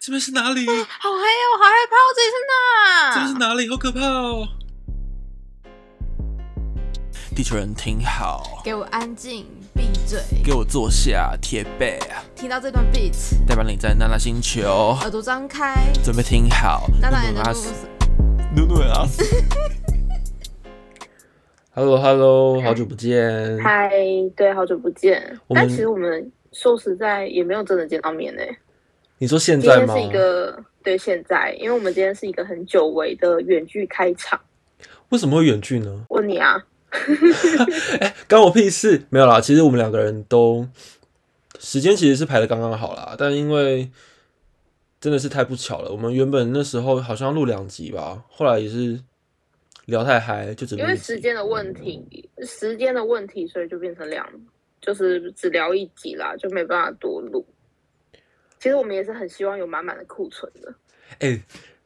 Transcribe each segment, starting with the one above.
这边是哪里？好黑哦，好害怕哦，这里是哪？这边是哪里？好可怕哦！地球人听好，给我安静，闭嘴。给我坐下，贴背，听到这段 beat，代表你在娜娜星球，耳朵张开，准备听好。娜娜也能录努努阿斯，努努阿斯。Hello Hello，好久不见。嗨，对，好久不见。但其实我们说实在也没有真的见到面呢。你说现在吗？今天是一个对现在，因为我们今天是一个很久违的远距开场。为什么会远距呢？问你啊，哎关我屁事！没有啦，其实我们两个人都时间其实是排的刚刚好啦，但因为真的是太不巧了，我们原本那时候好像录两集吧，后来也是聊太嗨，就因为时间的问题，时间的问题，所以就变成两，就是只聊一集啦，就没办法多录。其实我们也是很希望有满满的库存的。哎、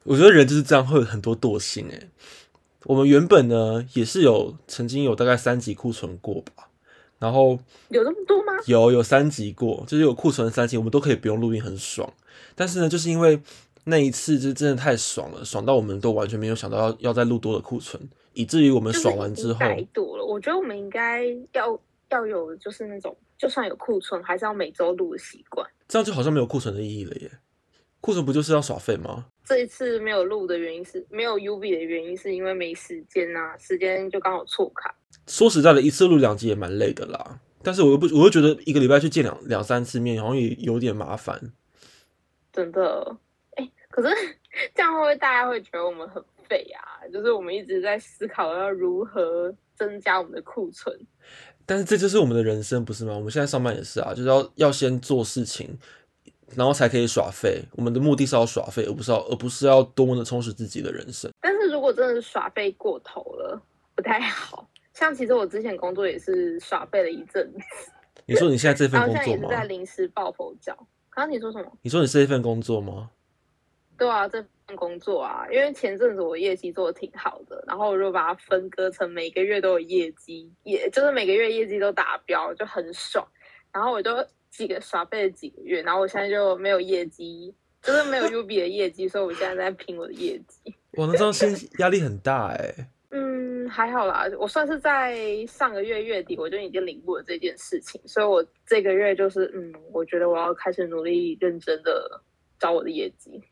我觉得人就是这样，会有很多惰性哎、我们原本呢也是有曾经有大概三级库存过吧，然后有这么多吗？有有三级过，就是有库存的三级，我们都可以不用录音，很爽。但是呢，就是因为那一次就真的太爽了，爽到我们都完全没有想到要要再录多的库存，以至于我们爽完之后，太多了。我觉得我们应该要要有就是那种，就算有库存，还是要每周录的习惯。这样就好像没有库存的意义了耶。库存不就是要耍废吗？这一次没有录的原因是没有 U B 的原因，是因为没时间呐、时间就刚好错开。说实在的，一次录两集也蛮累的啦。但是我又不，我又觉得一个礼拜去见两两三次面，好像也有点麻烦。真的，哎、可是 这样会不会大家会觉得我们很废啊？就是我们一直在思考要如何增加我们的库存。但是这就是我们的人生，不是吗？我们现在上班也是啊，就是要要先做事情，然后才可以耍废。我们的目的是要耍废，而不是要而不是要多么的充实自己的人生。但是如果真的是耍废过头了，不太好。像其实我之前工作也是耍废了一阵子，你说你现在这份工作也是在？临时抱佛脚。刚刚你说什么？你说你是这份工作吗？对啊，这份工作啊，因为前阵子我业绩做的挺好的，然后我就把它分割成每个月都有业绩，也就是每个月业绩都达标，就很爽。然后我就几个耍废了几个月，然后我现在就没有业绩，就是没有 U B 的业绩，所以我现在在拼我的业绩。我，那时候心压力很大哎。嗯，还好啦，我算是在上个月月底我就已经领悟了这件事情，所以我这个月就是嗯，我觉得我要开始努力认真的找我的业绩。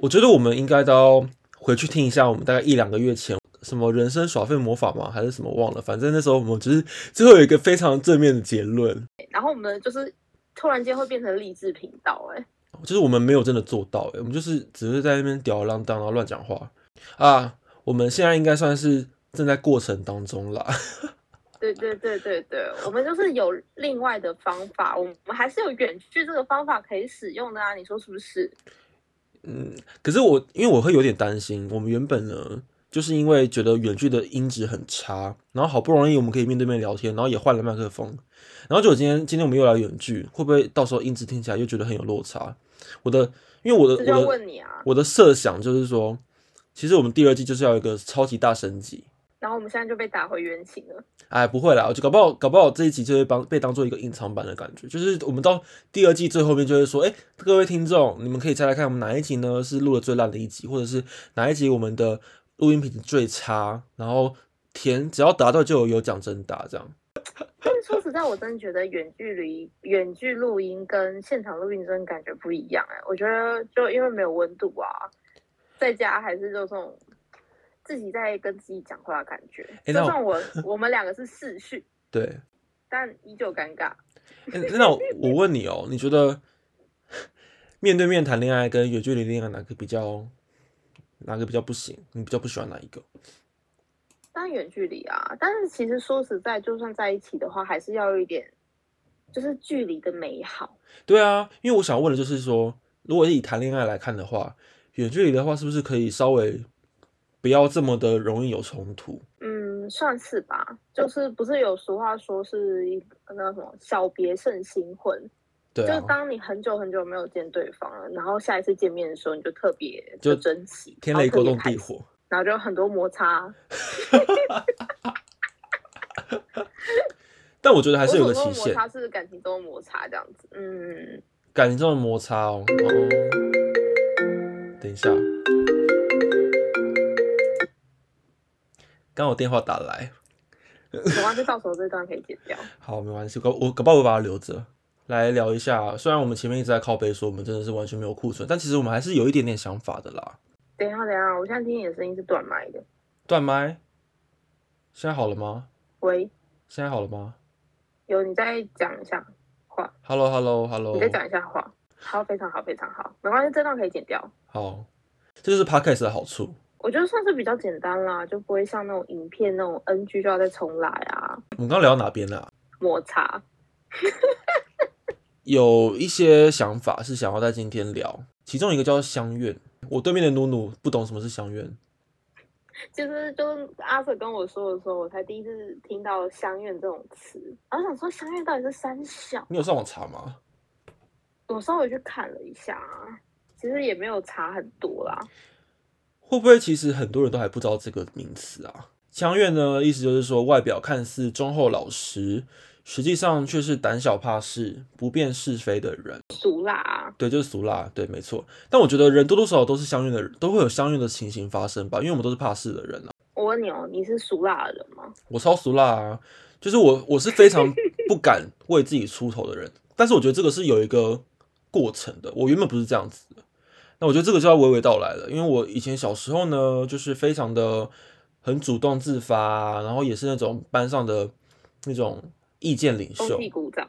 我觉得我们应该都要回去听一下，我们大概一两个月前什么人生耍废魔法吗？还是什么忘了？反正那时候我们只是最后有一个非常正面的结论，然后我们就是突然间会变成励志频道、哎，就是我们没有真的做到、欸，我们就是只是在那边吊儿郎当，然后乱讲话啊。我们现在应该算是正在过程当中啦。对对对对对，我们就是有另外的方法，我们还是有远距这个方法可以使用的啊，你说是不是？嗯，可是我因为我会有点担心，我们原本呢，就是因为觉得远距的音质很差，然后好不容易我们可以面对面聊天，然后也换了麦克风，然后就我今天今天我们又来远距，会不会到时候音质听起来又觉得很有落差？我的因为我的我的。我的设想就是说，其实我们第二季就是要一个超级大升级。然后我们现在就被打回原形了。哎，不会啦，我就搞不好，搞不好这一集就会帮被当做一个隐藏版的感觉，就是我们到第二季最后面就会说，哎、各位听众，你们可以猜猜看，我们哪一集呢是录的最烂的一集，或者是哪一集我们的录音品质最差，然后填只要答对就有有奖征答，这样。但是说实在，我真的觉得远距离、远距录音跟现场录音真的感觉不一样哎、我觉得就因为没有温度啊，在家还是就这种自己在跟自己讲话的感觉。就算我我们两个是视讯，对，但依旧尴尬。诶那我我问你哦，你觉得 面对面谈恋爱跟远距离恋爱哪个比较哪个比较不行？你比较不喜欢哪一个？当然远距离啊，但是其实说实在，就算在一起的话，还是要有一点就是距离的美好。对啊，因为我想问的就是说，如果是以谈恋爱来看的话，远距离的话，是不是可以稍微不要这么的容易有冲突？嗯，算是吧。就是不是有俗话说是一个那什么小别胜新婚，对啊就是，当你很久很久没有见对方了，然后下一次见面的时候，你就特别就珍惜，天雷勾动地火。然后就很多摩擦。但我觉得还还是有个期限，摩擦是感情中的摩擦这样子。嗯，感情中的摩擦哦。哦等一下，刚好电话打来，没关系，到时候这段可以剪掉。好，没关系，搞我搞不好我把它留着来聊一下。虽然我们前面一直在靠背说我们真的是完全没有库存，但其实我们还是有一点点想法的啦。等一下，等一下，我现在听你的声音是断麦的。断麦，现在好了吗？喂，现在好了吗有你再讲一下话，？Hello，Hello，Hello，你再讲一下话。好，非常好，非常好，没关系，这段可以剪掉。好，这就是 Podcast 的好处。我觉得算是比较简单啦，就不会像那种影片那种 NG 就要再重来啊，我们刚刚聊到哪边了啊？摩擦。有一些想法是想要在今天聊，其中一个叫相怨。我对面的努努不懂什么是相怨，其实就是阿 Sir 跟我说的时候，我才第一次听到“相怨”这种词，然后想说“相怨”到底是三小？你有上网查吗？我稍微去看了一下啊，其实也没有查很多啦。会不会其实很多人都还不知道这个名词啊？相怨呢，意思就是说外表看似忠厚老实，实际上却是胆小怕事、不辨是非的人。俗辣啊，对，就是俗辣，对，没错。但我觉得人多多少少都是相怨的人，都会有相怨的情形发生吧，因为我们都是怕事的人啊。我问你哦，你是俗辣的人吗？我超俗辣啊，就是我我是非常不敢为自己出头的人，但是我觉得这个是有一个过程的，我原本不是这样子的。那我觉得这个就要娓娓道来了，因为我以前小时候呢，就是非常的很主动自发，然后也是那种班上的那种意见领袖鼓掌。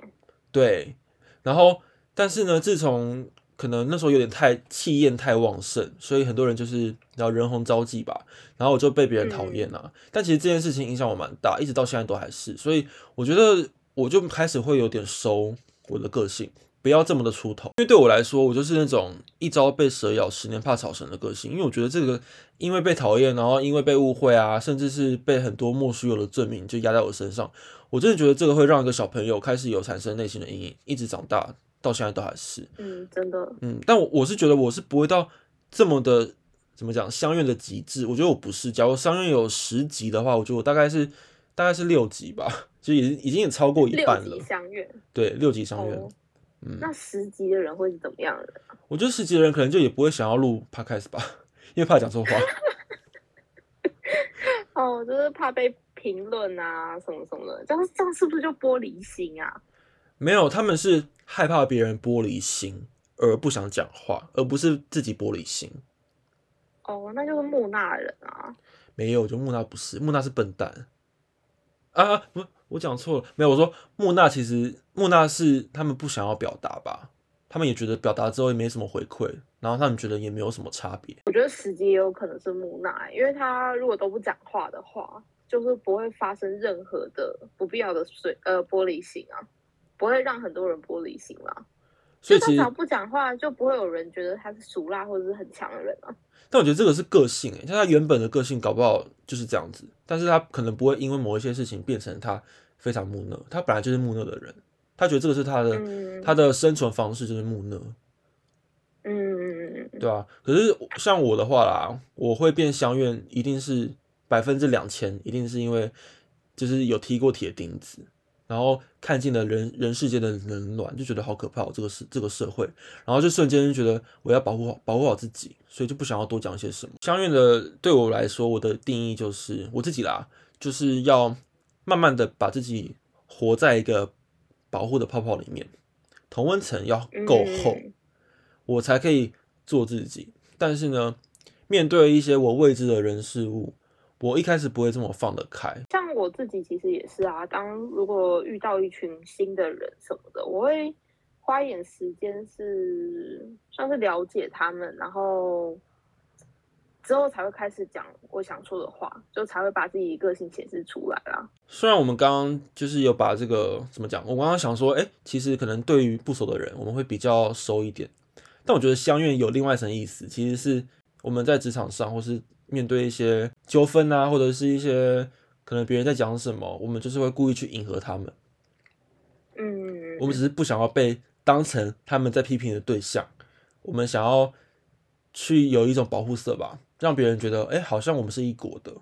对，然后但是呢，自从可能那时候有点太气焰太旺盛，所以很多人就是然后人红招忌吧，然后我就被别人讨厌啊。但其实这件事情影响我蛮大，一直到现在都还是，所以我觉得我就开始会有点收我的个性。不要这么的出头，因为对我来说，我就是那种一朝被蛇咬，十年怕草绳的个性。因为我觉得这个，因为被讨厌，然后因为被误会啊，甚至是被很多莫须有的罪名就压在我身上，我真的觉得这个会让一个小朋友开始有产生内心的阴影，一直长大到现在都还是。嗯，真的，嗯，但我我是觉得我是不会到这么的怎么讲相怨的极致，我觉得我不是。假如相怨有十级的话，我觉得我大概是大概是六级吧，就已经已经也超过一半了级。相怨。对，六级相怨。哦，嗯那十级的人会是怎么样的人？我觉得十级的人可能就也不会想要录 podcast 吧，因为怕讲错话。哦，就是怕被评论啊，什么什么的，这样这样是不是就玻璃心啊？没有，他们是害怕别人玻璃心而不想讲话，而不是自己玻璃心。哦，那就是木讷人啊。没有，就木讷不是，木讷是笨蛋啊！不，我讲错了，没有，我说木讷其实木讷是他们不想要表达吧，他们也觉得表达之后也没什么回馈，然后他们觉得也没有什么差别。我觉得死机也有可能是木讷，因为他如果都不讲话的话，就是不会发生任何的不必要的水呃玻璃心啊，不会让很多人玻璃心啦。所以其实就他只要，不讲话，就不会有人觉得他是俗辣或者是很强的人啊。但我觉得这个是个性诶，像他原本的个性搞不好就是这样子，但是他可能不会因为某一些事情变成他非常木讷，他本来就是木讷的人，他觉得这个是他的、嗯他的生存方式就是木讷。嗯，对啊，可是像我的话啦，我会变相怨，一定是百分之两千，一定是因为就是有踢过铁钉子，然后看尽了人人世间的冷暖，就觉得好可怕、哦，这个是这个社会，然后就瞬间就觉得我要保护好保护好自己，所以就不想要多讲些什么。相应的对我来说，我的定义就是我自己啦，就是要慢慢的把自己活在一个保护的泡泡里面，同温层要够厚。嗯我才可以做自己。但是呢，面对一些我未知的人事物，我一开始不会这么放得开。像我自己其实也是啊，当如果遇到一群新的人什么的，我会花一点时间是算是了解他们，然后之后才会开始讲我想说的话，就才会把自己个性显示出来啦。虽然我们刚刚就是有把这个怎么讲，我刚刚想说，哎、其实可能对于不熟的人，我们会比较熟一点。但我觉得相怨有另外一层意思，其实是我们在职场上，或是面对一些纠纷啊，或者是一些可能别人在讲什么，我们就是会故意去迎合他们。嗯，我们只是不想要被当成他们在批评的对象，我们想要去有一种保护色吧，让别人觉得，哎、好像我们是一国的。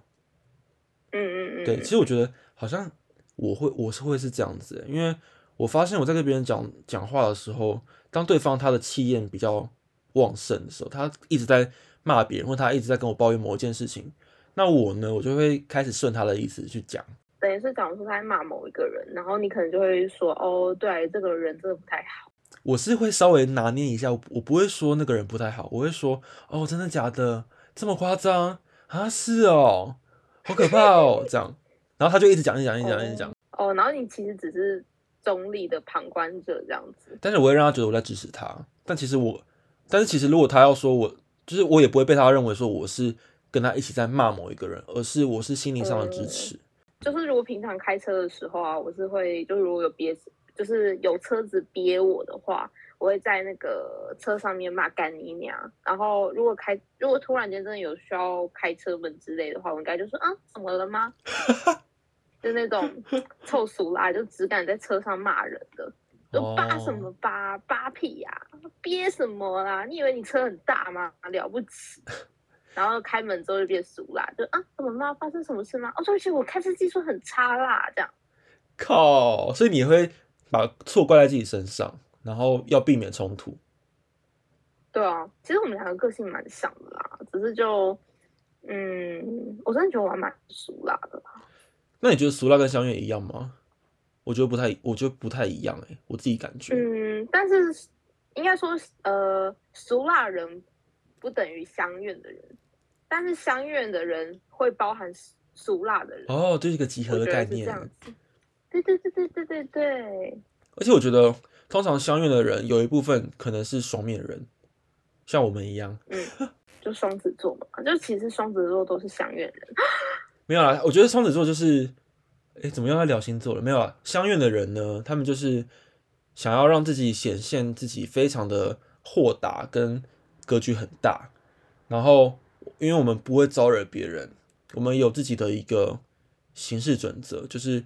嗯嗯嗯，对，其实我觉得好像我会，我是会是这样子，因为我发现我在跟别人讲讲话的时候，当对方他的气焰比较旺盛的时候，他一直在骂别人，或他一直在跟我抱怨某一件事情，那我呢，我就会开始顺他的意思去讲。等于是假如说他在骂某一个人，然后你可能就会说，哦，对，这个人真的不太好。我是会稍微拿捏一下，我我不会说那个人不太好，我会说，哦，真的假的？这么夸张啊？是哦，好可怕哦，这样，然后他就一直讲，一直讲，一直讲，一直讲，哦，然后你其实只是中立的旁观者这样子。但是我会让他觉得我在支持他，但其实我，但是其实如果他要说我，就是我也不会被他认为说我是跟他一起在骂某一个人，而是我是心灵上的支持。就是如果平常开车的时候啊，我是会，就如果有憋，就是有车子憋我的话，我会在那个车上面骂干你娘。然后如果开，如果突然间真的有需要开车门之类的话，我应该就说，啊，怎么了吗？就那种臭俗啦，就只敢在车上骂人的，就扒什么扒，扒屁呀，憋什么啦？你以为你车很大吗？了不起？然后开门之后就变熟啦，就啊，怎么了？发生什么事吗？哦，对不起，我开车技术很差啦，这样。靠，所以你会把错怪在自己身上，然后要避免冲突。对啊，其实我们两个个性蛮像的啦，只是就，嗯，我真的觉得我还蛮熟辣的。那你觉得熟辣跟香月一样吗？我觉得不太，我觉得不太一样哎，我自己感觉。嗯，但是应该说，呃，熟辣人不等于香苑的人。但是相怨的人会包含俗辣的人哦，这是一个集合的概念。这样子，对对对对对对对。而且我觉得，通常相怨的人有一部分可能是双面人，像我们一样。嗯，就双子座嘛，就其实双子座都是相怨人。没有啦，我觉得双子座就是，哎，怎么又在聊星座了？没有啊，相怨的人呢，他们就是想要让自己显现自己非常的豁达跟格局很大，然后。因为我们不会招惹别人，我们有自己的一个行事准则，就是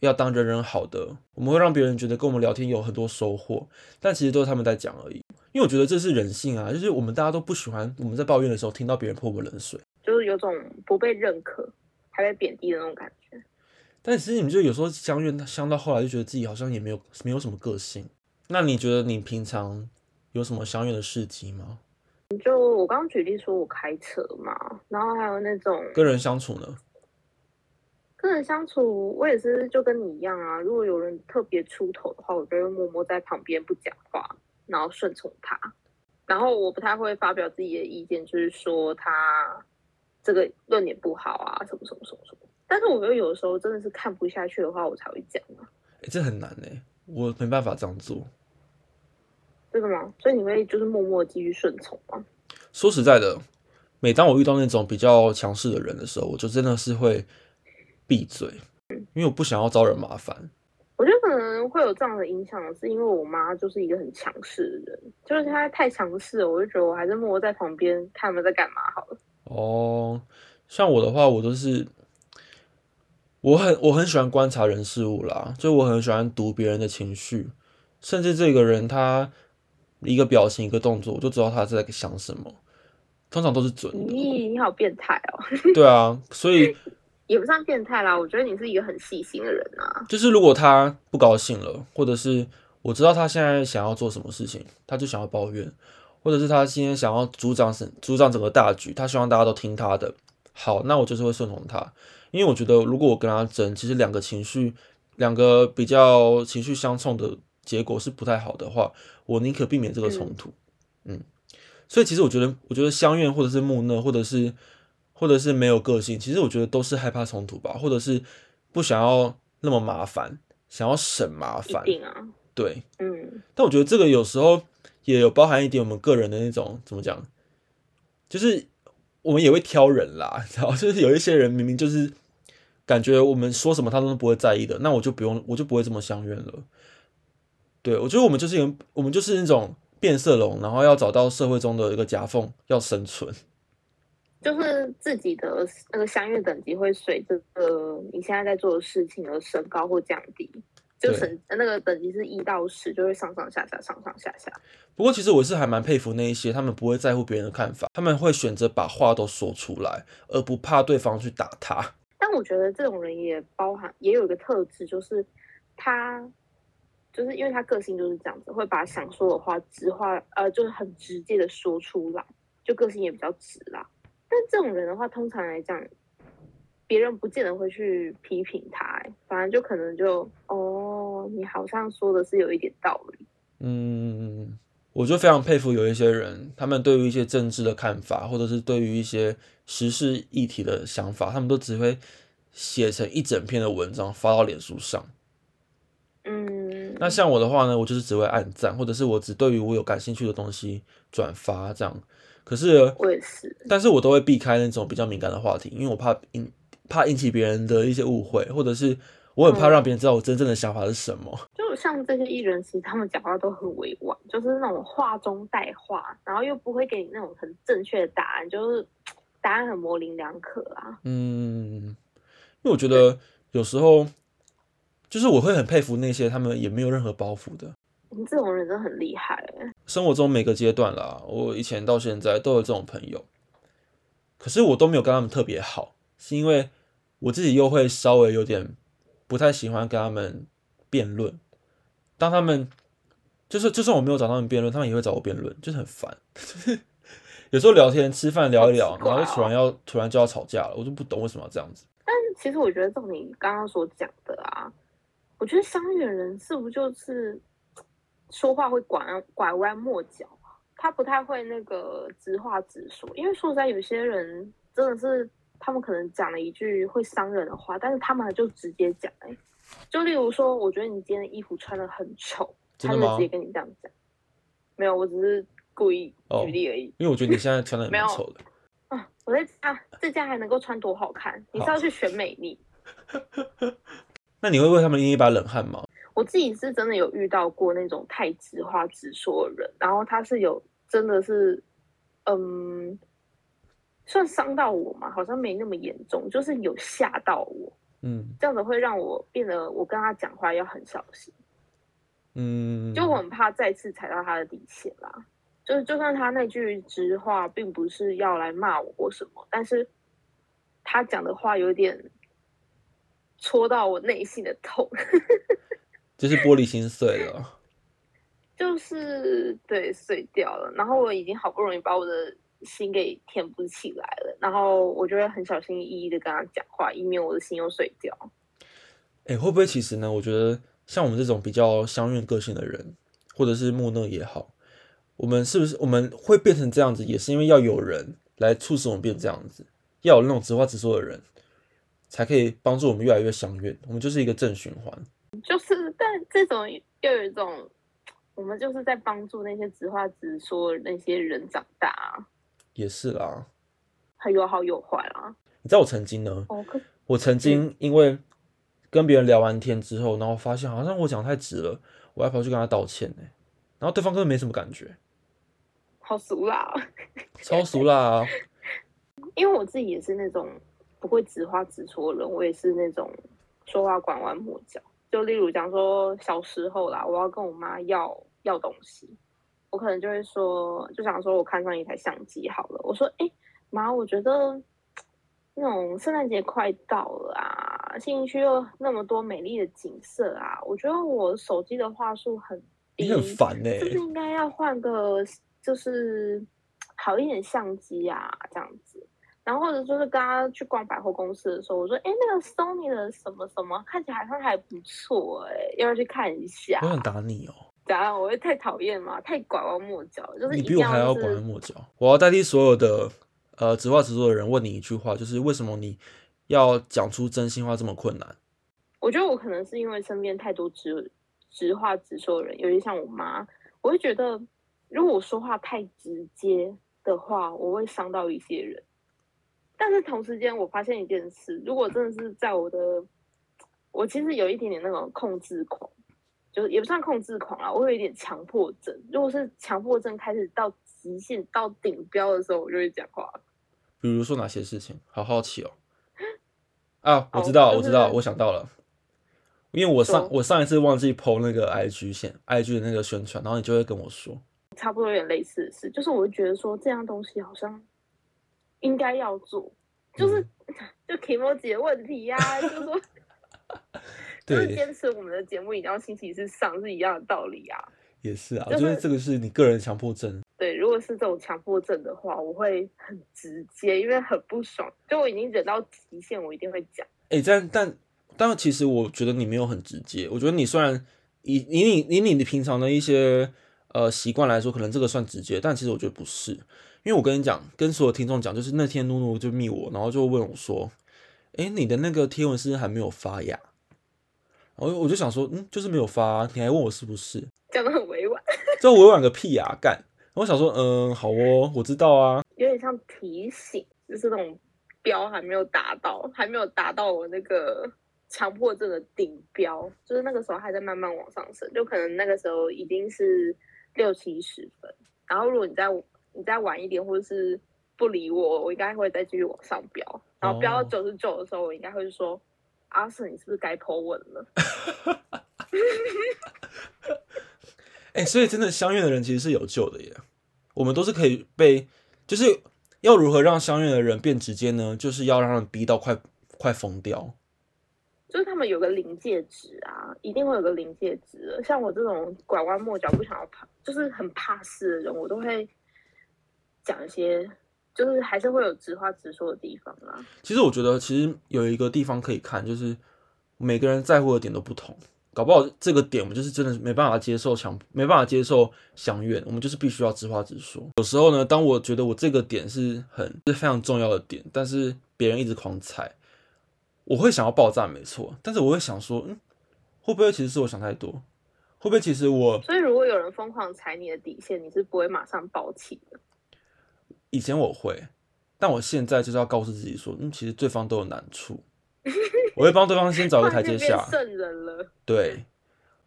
要当人人好的。我们会让别人觉得跟我们聊天有很多收获，但其实都是他们在讲而已。因为我觉得这是人性啊，就是我们大家都不喜欢我们在抱怨的时候听到别人泼我们冷水，就是有种不被认可还被贬低的那种感。但其实你们就有时候相怨相到后来，就觉得自己好像也没有没有什么个性。那你觉得你平常有什么相怨的事迹吗？就我刚刚举例说，我开车嘛，然后还有那种跟人相处呢。跟人相处，我也是就跟你一样啊。如果有人特别出头的话，我就会默默在旁边不讲话，然后顺从他。然后我不太会发表自己的意见，就是说他这个论点不好啊，什么什么什么什么。但是我觉得有的时候真的是看不下去的话，我才会讲啊。哎，这很难哎，我没办法这样做。真的吗？所以你会就是默默继续顺从吗？说实在的，每当我遇到那种比较强势的人的时候，我就真的是会闭嘴，因为我不想要招惹麻烦。我觉得可能会有这样的影响，是因为我妈就是一个很强势的人，就是她太强势了，我就觉得我还是默默在旁边看他们在干嘛好了。哦，像我的话，我都是我很我很喜欢观察人事物啦，就我很喜欢读别人的情绪，甚至这个人他。一个表情，一个动作，我就知道他在想什么。通常都是准的。你你好变态哦！对啊，所以 也不算变态啦。我觉得你是一个很细心的人啊。就是如果他不高兴了，或者是我知道他现在想要做什么事情，他就想要抱怨，或者是他今天想要主掌整主掌整个大局，他希望大家都听他的。好，那我就是会顺从他，因为我觉得如果我跟他争，其实两个情绪，两个比较情绪相冲的。结果是不太好的话，我宁可避免这个冲突。嗯，所以其实我觉得，我觉得相怨或者是木讷，或者是或者是没有个性，其实我觉得都是害怕冲突吧，或者是不想要那么麻烦，想要省麻烦。啊。对，嗯。但我觉得这个有时候也有包含一点我们个人的那种怎么讲，就是我们也会挑人啦，然后就是有一些人明明就是感觉我们说什么他都不会在意的，那我就不用，我就不会这么相怨了。对，我觉得我们就是一个，我们就是那种变色龙，然后要找到社会中的一个夹缝，要生存。就是自己的那个相悦等级会随着呃你现在在做的事情而升高或降低，就升那个等级是一到十，就会上上下下，上上下下。不过其实我是还蛮佩服那一些他们不会在乎别人的看法，他们会选择把话都说出来，而不怕对方去打他。但我觉得这种人也包含也有一个特质，就是他。就是因为他个性就是这样子，会把想说的话直话，呃，就是很直接的说出来，就个性也比较直啦。但这种人的话，通常来讲，别人不见得会去批评他、反正就可能就哦，你好像说的是有一点道理。嗯，我就非常佩服有一些人，他们对于一些政治的看法，或者是对于一些时事议题的想法，他们都只会写成一整篇的文章发到脸书上。嗯，那像我的话呢，我就是只会按赞，或者是我只对于我有感兴趣的东西转发这样。可是，我也是，但是我都会避开那种比较敏感的话题，因为我怕引怕引起别人的一些误会，或者是我很怕让别人知道我真正的想法是什么。就像这些艺人，其实他们讲话都很委婉，就是那种话中带话，然后又不会给你那种很正确的答案，就是 答案很模棱两可啊。嗯，因为我觉得有时候就是我会很佩服那些他们也没有任何包袱的。你这种人真的很厉害欸生活中每个阶段啦，我以前到现在都有这种朋友，可是我都没有跟他们特别好，是因为我自己又会稍微有点不太喜欢跟他们辩论。当他们就是就算我没有找他们辩论，他们也会找我辩论，就是很烦。就是有时候聊天吃饭聊一聊，然后就突然要突然就要吵架了，我就不懂为什么要这样子。但其实我觉得照你刚刚所讲的啊，我觉得相远人是不是就是说话会拐弯拐弯抹角啊？他不太会那个直话直说，因为说实在，有些人真的是他们可能讲了一句会伤人的话，但是他们就直接讲、欸，就例如说，我觉得你今天的衣服穿的很丑，他就直接跟你这样讲。没有，我只是故意哦举例而已。因为我觉得你现在穿的 没有蛮丑的。啊，我在啊，这家还能够穿多好看？你是要去选美丽？那你会为他们捏一把冷汗吗？我自己是真的有遇到过那种太直话直说的人，然后他是有真的是，嗯，算伤到我嘛，好像没那么严重，就是有吓到我，嗯这样子会让我变得我跟他讲话要很小心，嗯，就我很怕再次踩到他的底线啦。就是就算他那句直话并不是要来骂我或什么，但是他讲的话有点戳到我内心的痛。就是玻璃心碎了。就是对碎掉了，然后我已经好不容易把我的心给填不起来了，然后我就会很小心翼翼的跟他讲话，以免我的心又碎掉。哎、会不会其实呢？我觉得像我们这种比较相怨个性的人，或者是木讷也好，我们是不是我们会变成这样子，也是因为要有人来促使我们变这样子，要有那种直话直说的人，才可以帮助我们越来越相怨。我们就是一个正循环。就是，但这种又有一种，我们就是在帮助那些直话直说那些人长大啊，也是啦。还有好有坏啦。你知道我曾经呢，我曾经因为跟别人聊完天之后，然后发现好像我讲太直了，我还跑去跟他道歉呢、然后对方根本没什么感觉，好俗啦、哦。超俗啦、因为我自己也是那种不会直话直说的人，我也是那种说话拐弯抹角。就例如讲说小时候啦，我要跟我妈要要东西，我可能就会说，就想说我看上一台相机好了，我说，哎、妈，我觉得那种圣诞节快到了啊，信义区又那么多美丽的景色啊，我觉得我手机的话术很低，你很烦呢、是不是应该要换个就是好一点相机啊，这样子。然后或者就是刚刚去逛百货公司的时候，我说：“哎，那个 Sony 的什么什么看起来好像还不错，哎，要不要去看一下我？”想打你哦、我会太讨厌吗？太拐弯抹角，就是你比我还要拐弯抹角。我要代替所有的呃直话直说的人问你一句话，就是为什么你要讲出真心话这么困难？我觉得我可能是因为身边太多直直话直说的人，尤其像我妈，我会觉得如果我说话太直接的话，我会伤到一些人。但是同时间，我发现一件事，如果真的是在我的，我其实有一点点那种控制狂，就是也不算控制狂啊，我有一点强迫症。如果是强迫症开始到极限到顶标的时候，我就会讲话。比如说哪些事情？好好奇哦。啊，我哦知道，就我知道，我想到了。因为我上我上一次忘记 PO 那个 IG 线 IG 的那个宣传，然后你就会跟我说，差不多有点类似的事，就是我会觉得说这样东西好像应该要做，就是、嗯 就 emoji 的问题呀、就是说就是对，坚持我们的节目一定要星期四上是一样的道理啊。也是啊，就是我觉得这个是你个人强迫症。对，如果是这种强迫症的话，我会很直接，因为很不爽，就我已经忍到极限，我一定会讲。哎、但但但其实我觉得你没有很直接。我觉得你虽然以以你以你的平常的一些呃习惯来说，可能这个算直接，但其实我觉得不是。因为我跟你讲，跟所有听众讲，就是那天露露就密我，然后就问我说：“哎、你的那个贴文是不是还没有发呀？”然后我就想说，嗯，就是没有发啊、你还问我是不是？讲的很委婉，这委婉个屁啊，干！我想说，嗯，好哦，我知道啊。有点像提醒，就是那种标还没有达到，还没有达到我那个强迫症的顶标，就是那个时候还在慢慢往上升，就可能那个时候已经是六七十分，然后如果你再你再晚一点，或者是不理我，我应该会再继续往上飙，然后飙到哦九十九的时候，我应该会说。阿瑟，你是不是该 po 文了？哎、所以真的相怨的人其实是有救的耶。我们都是可以被，就是要如何让相怨的人变直接呢？就是要让他们逼到快快疯掉。就是他们有个临界值啊，一定会有个临界值的。像我这种拐弯抹角不想要怕，就是很怕事的人，我都会讲一些，就是还是会有直话直说的地方啦。其实我觉得，其实有一个地方可以看，就是每个人在乎的点都不同。搞不好这个点我们就是真的没办法接受强，没办法接受相怨，我们就是必须要直话直说。有时候呢，当我觉得我这个点是很是非常重要的点，但是别人一直狂踩，我会想要爆炸，没错。但是我会想说，嗯，会不会其实是我想太多？会不会其实我所以如果有人疯狂踩你的底线，你是不会马上爆起的。以前我会，但我现在就是要告诉自己说，嗯，其实对方都有难处，我会帮对方先找个台阶下圣人了。对，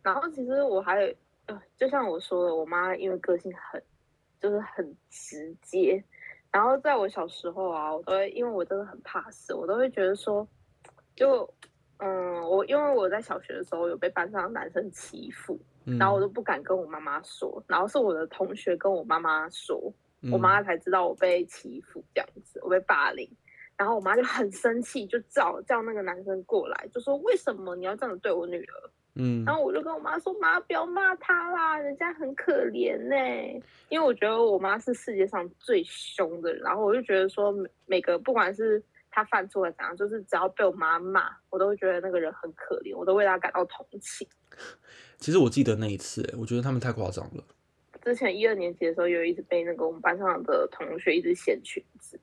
然后其实我还有，呃，就像我说的，我妈因为个性很，就是很直接。然后在我小时候啊，我都会因为我真的很怕死，我都会觉得说，就嗯，我因为我在小学的时候有被班上的男生欺负，嗯，然后我都不敢跟我妈妈说，然后是我的同学跟我妈妈说，我嗯妈才知道我被欺负这样子，我被霸凌。然后我妈就很生气，就叫叫那个男生过来，就说为什么你要这样子对我女儿？嗯然后我就跟我妈说：“妈，不要骂她啦，人家很可怜呢、因为我觉得我妈是世界上最凶的人。然后我就觉得说，每每个不管是她犯错了怎样，就是只要被我妈骂，我都会觉得那个人很可怜，我都为她感到同情。其实我记得那一次，欸我觉得他们太夸张了。之前一二年级的时候，有一直被那个我们班上的同学一直掀裙子，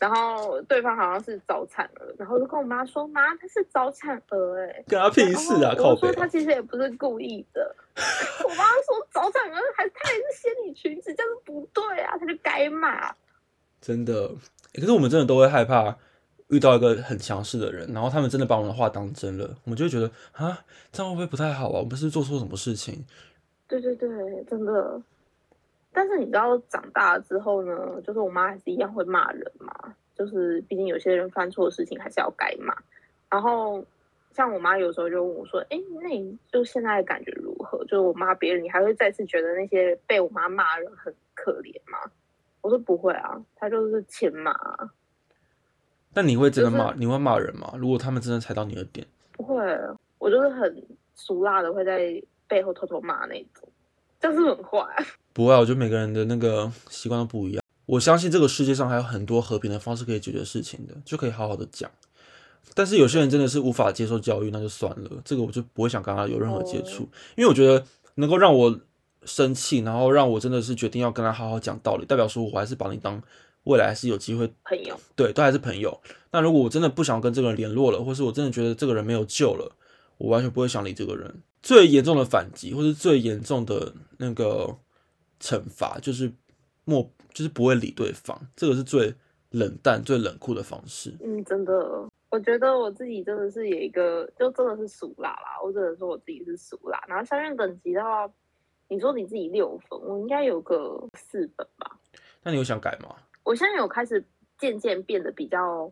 然后对方好像是早产儿，然后就跟我妈说：“妈，她是早产儿、欸，跟他屁事啊，靠！我说他其实也不是故意的。我妈说早产儿还他也是掀你裙子，这样子不对啊，他就该骂。真的、欸可是我们真的都会害怕遇到一个很强势的人，然后他们真的把我们的话当真了，我们就会觉得啊，这样会不会不太好啊？我们不是做错什么事情？对对对，真的。但是你知道长大了之后呢，就是我妈还是一样会骂人嘛，就是毕竟有些人犯错的事情还是要该骂。然后像我妈有时候就问我说：“哎，那你就现在的感觉如何？就是我骂别人，你还会再次觉得那些被我妈骂的人很可怜吗？”我说不会啊，她就是欠骂啊。但你会真的骂，就是你会骂人吗？如果他们真的踩到你的点，不会，我就是很俗辣的，会在背后偷偷骂那种，这样是很坏啊。不会啊，我觉得每个人的那个习惯都不一样。我相信这个世界上还有很多和平的方式可以解决事情的，就可以好好的讲。但是有些人真的是无法接受教育，那就算了，这个我就不会想跟他有任何接触，哦因为我觉得能够让我生气，然后让我真的是决定要跟他好好讲道理，代表说我还是把你当未来还是有机会，朋友，对，都还是朋友。那如果我真的不想跟这个人联络了，或是我真的觉得这个人没有救了，我完全不会想理这个人。最严重的反击，或是最严重的那个惩罚，就是莫就是不会理对方，这个是最冷淡、最冷酷的方式。嗯，真的，我觉得我自己真的是有一个，就真的是俗辣啦，我只能说我自己是俗辣。然后相应等级的话，你说你自己六分，我应该有个四分吧。那你有想改吗？我现在有开始渐渐变得比较，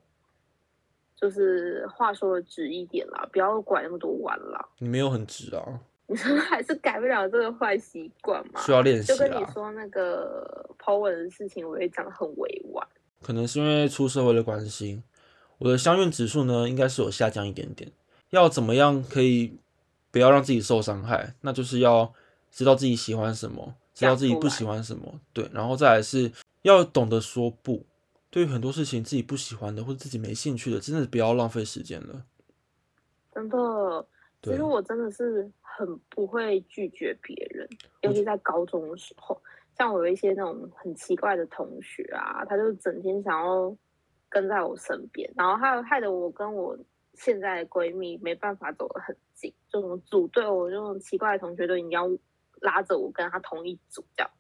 就是话说的直一点啦，不要拐那么多弯啦。你没有很直啊，你说还是改不了这个坏习惯嘛？需要练习就跟你啊。说那个 Po 文的事情，我也讲的很委婉。可能是因为出社会的关系，我的相怨指数呢应该是有下降一点点。要怎么样可以不要让自己受伤害？那就是要知道自己喜欢什么，知道自己不喜欢什么，对，然后再来是要懂得说不。对于很多事情自己不喜欢的或者自己没兴趣的，真的不要浪费时间了。真的，其实我真的是很不会拒绝别人，尤其在高中的时候，像我有一些那种很奇怪的同学啊，他就整天想要跟在我身边，然后还有害得我跟我现在的闺蜜没办法走得很近，这种组队，我这种奇怪的同学都一定要拉着我跟他同一组这样子，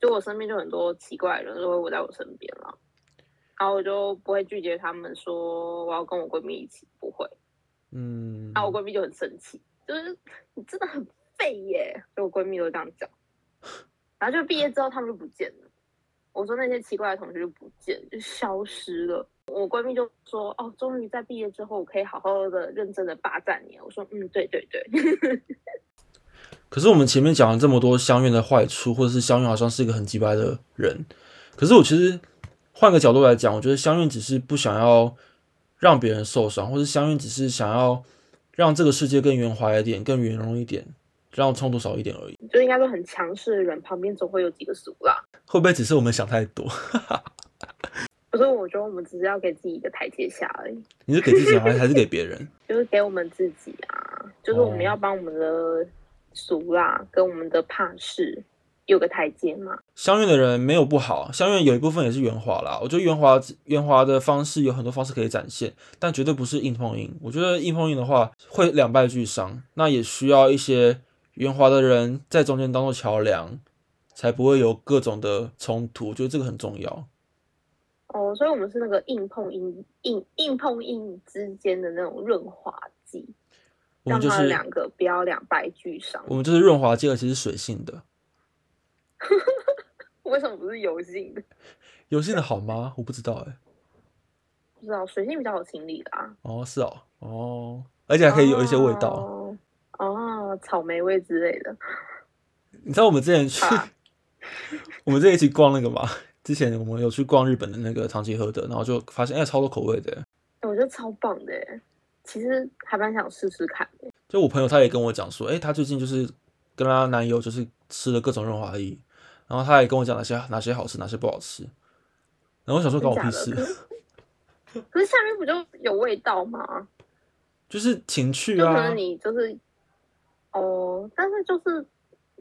就我身边就很多奇怪的人都会围在我身边了。然后我就不会拒绝他们说我要跟我闺蜜一起，不会。嗯，然后我闺蜜就很生气，就是你真的很废耶，就我闺蜜都这样讲。然后就毕业之后他们就不见了，我说那些奇怪的同学就不见，就消失了。我闺蜜就说：“哦，终于在毕业之后，我可以好好的、认真的霸占你。”我说：“嗯，对对对，可是我们前面讲了这么多相怨的坏处，或者是相怨好像是一个很鸡掰的人，可是我其实换个角度来讲，我觉得相怨只是不想要让别人受伤，或者相怨只是想要让这个世界更圆滑一点、更圆融一点，让冲突少一点而已。就应该说很强势的人旁边总会有几个俗啦。会不会只是我们想太多？可是我觉得我们只是要给自己一个台阶下而已，你是给自己还还是给别人？就是给我们自己啊，就是我们哦要帮我们的俗啦跟我们的怕事有个台阶嘛。相怨的人没有不好，相怨有一部分也是圆滑啦。我觉得圆滑圆滑的方式有很多方式可以展现，但绝对不是硬碰硬。我觉得硬碰硬的话会两败俱伤，那也需要一些圆滑的人在中间当做桥梁，才不会有各种的冲突。我觉得这个很重要。哦，所以我们是那个硬碰硬、硬硬碰硬之间的那种润滑剂，我们就是两个不要两败俱伤。我们就是润滑剂，而且是水性的。为什么不是油性的？油性的好吗？我不知道哎、不知道，水性比较好清理的啊，哦，是哦，哦，而且还可以有一些味道。哦，哦草莓味之类的。你知道我们之前去，啊 我们之前一起逛那个嘛？之前我们有去逛日本的那个唐吉诃德，然后就发现哎、超多口味的哎。我觉得超棒的耶，其实还蛮想试试看的。就我朋友他也跟我讲说，哎、他最近就是跟他男友就是吃了各种润滑液，然后他也跟我讲哪些哪些好吃，哪些不好吃。然后我想说，关我屁事可是下面不就有味道吗？就是情趣啊就可能。你就是哦，但是就是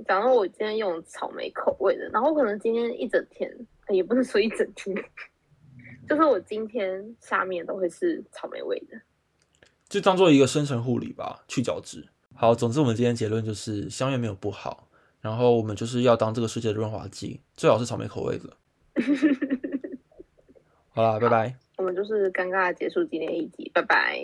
假如我今天用草莓口味的，然后可能今天一整天，呃也不是说一整天，就是我今天下面都会是草莓味的。就当做一个深层护理吧，去角质。好，总之我们今天结论就是香芋没有不好，然后我们就是要当这个世界的润滑剂，最好是草莓口味的。好啦，拜拜。我们就是尴尬的结束今天一集，拜拜。